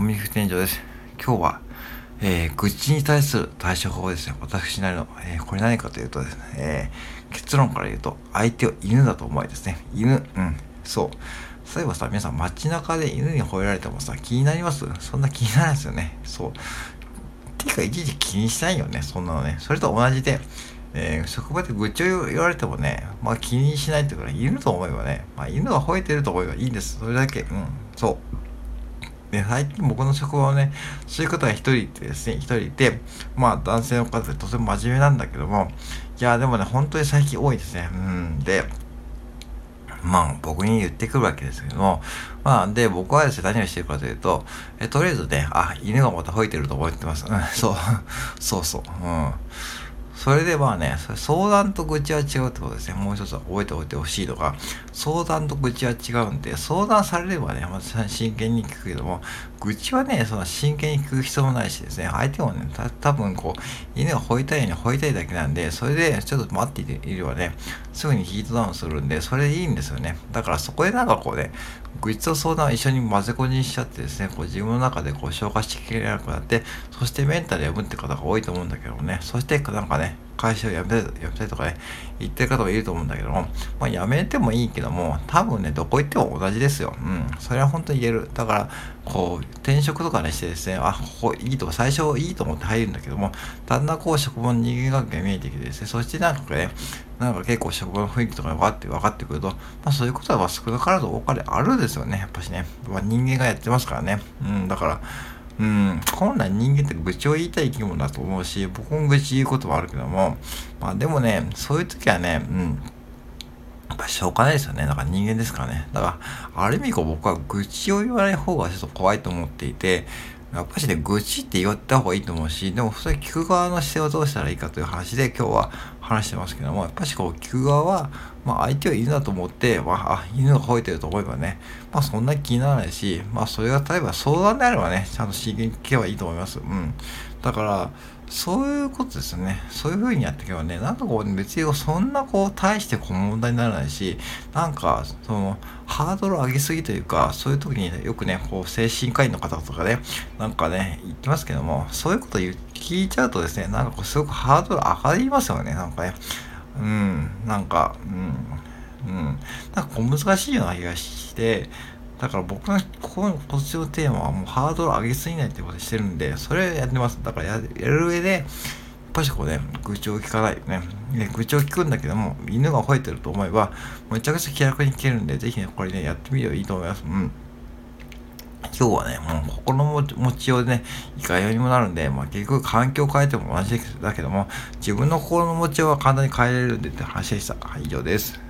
コミュニケーションです。今日は、えー、愚痴に対する対処法ですね。私なりの、えー、これ何かというとですね、えー、結論から言うと、相手を犬だと思いですね。犬、うん、そう。そういえばさ、皆さん街中で犬に吠えられてもさ、気になります？そんな気にならないですよね。そう。ていうか、いちいち気にしないよね、そんなのね。それと同じで、えー、職場で愚痴を言われてもね、まあ気にしないっていうか、犬と思えばね、まあ犬が吠えてると思えばいいんです。それだけ。うん、そう。で、最近僕の職場はね、そういう方が一人いてですね、一人いて、まあ男性の方でとても真面目なんだけども、いや、でもね、本当に最近多いですね。うん。で、まあ僕に言ってくるわけですけども、まあで、僕はですね、何をしてるかというと、えとりあえずね、あ、犬がまた吠えてると思ってます。うん、そう、そうそう。うん。それでまあね、相談と愚痴は違うってことですね。もう一つ覚えておいてほしいのが、相談と愚痴は違うんで、相談されればね、まず真剣に聞くけども、愚痴はね、その真剣に聞く必要もないしですね、相手もね、た多分こう、犬が吠えたいように吠えたいだけなんで、それでちょっと待っていればね、すぐにヒートダウンするんで、それでいいんですよね。だからそこでなんかこうね、愚痴と相談を一緒に混ぜこじにしちゃってですね、こう自分の中でこう消化しきれなくなって、そしてメンタルやむって方が多いと思うんだけどもね、そしてなんかね、会社を辞め辞めたいとかね、言ってる方もいると思うんだけども、まあ辞めてもいいけども、多分ね、どこ行っても同じですよ。うん。それは本当に言える。だから、こう、転職とかねしてですね、あ、ここいいと、最初いいと思って入るんだけども、だんだんこう職場の人間関係が見えてきてですね、そしてなんかね、なんか結構職場の雰囲気とかが分かって分かってくると、まあそういうことは少なからず多かれあるですよね、やっぱしね。まあ、人間がやってますからね。うん、だから、うん、本来人間って愚痴を言いたい生き物だと思うし、僕も愚痴言うこともあるけども、まあでもね、そういう時はね、うん、やっぱしょうがないですよね。だから人間ですからね。だから、ある意味こう僕は愚痴を言わない方がちょっと怖いと思っていて、やっぱしね、愚痴って言った方がいいと思うし、でも、それ聞く側の姿勢をどうしたらいいかという話で今日は話してますけども、やっぱしこう、聞く側は、まあ相手を犬だと思って、まあ、あ、犬が吠えてると思えばね、まあそんな気にならないし、まあそれが例えば相談であればね、ちゃんと真剣に聞けばいいと思います。うん。だから、そういうことですね。そういう風にやっていけばね、なんかこう、別にそんなこう、大してこう問題にならないし、なんか、その、ハードル上げすぎというか、そういう時に、ね、よくね、こう、精神科医の方とかね、なんかね、言ってますけども、そういうこと言って聞いちゃうとですね、なんかこう、すごくハードル上がりますよね、なんかね。うん、なんか、うん、うん。なんかこう、難しいような気がして、だから僕のここの今年のテーマはもうハードル上げすぎないってことしてるんで、それやってます。だからやる上で、やっぱしこうね、愚痴を聞かないね。ね愚痴を聞くんだけども、犬が吠えてると思えば、めちゃくちゃ気楽に聞けるんで、ぜひね、これね、やってみるといいと思います。うん。今日はね、もう心の持ちようでね、いかようにもなるんで、まあ結局環境を変えても同じだけども、自分の心の持ちようは簡単に変えれるんでって話でした。はい、以上です。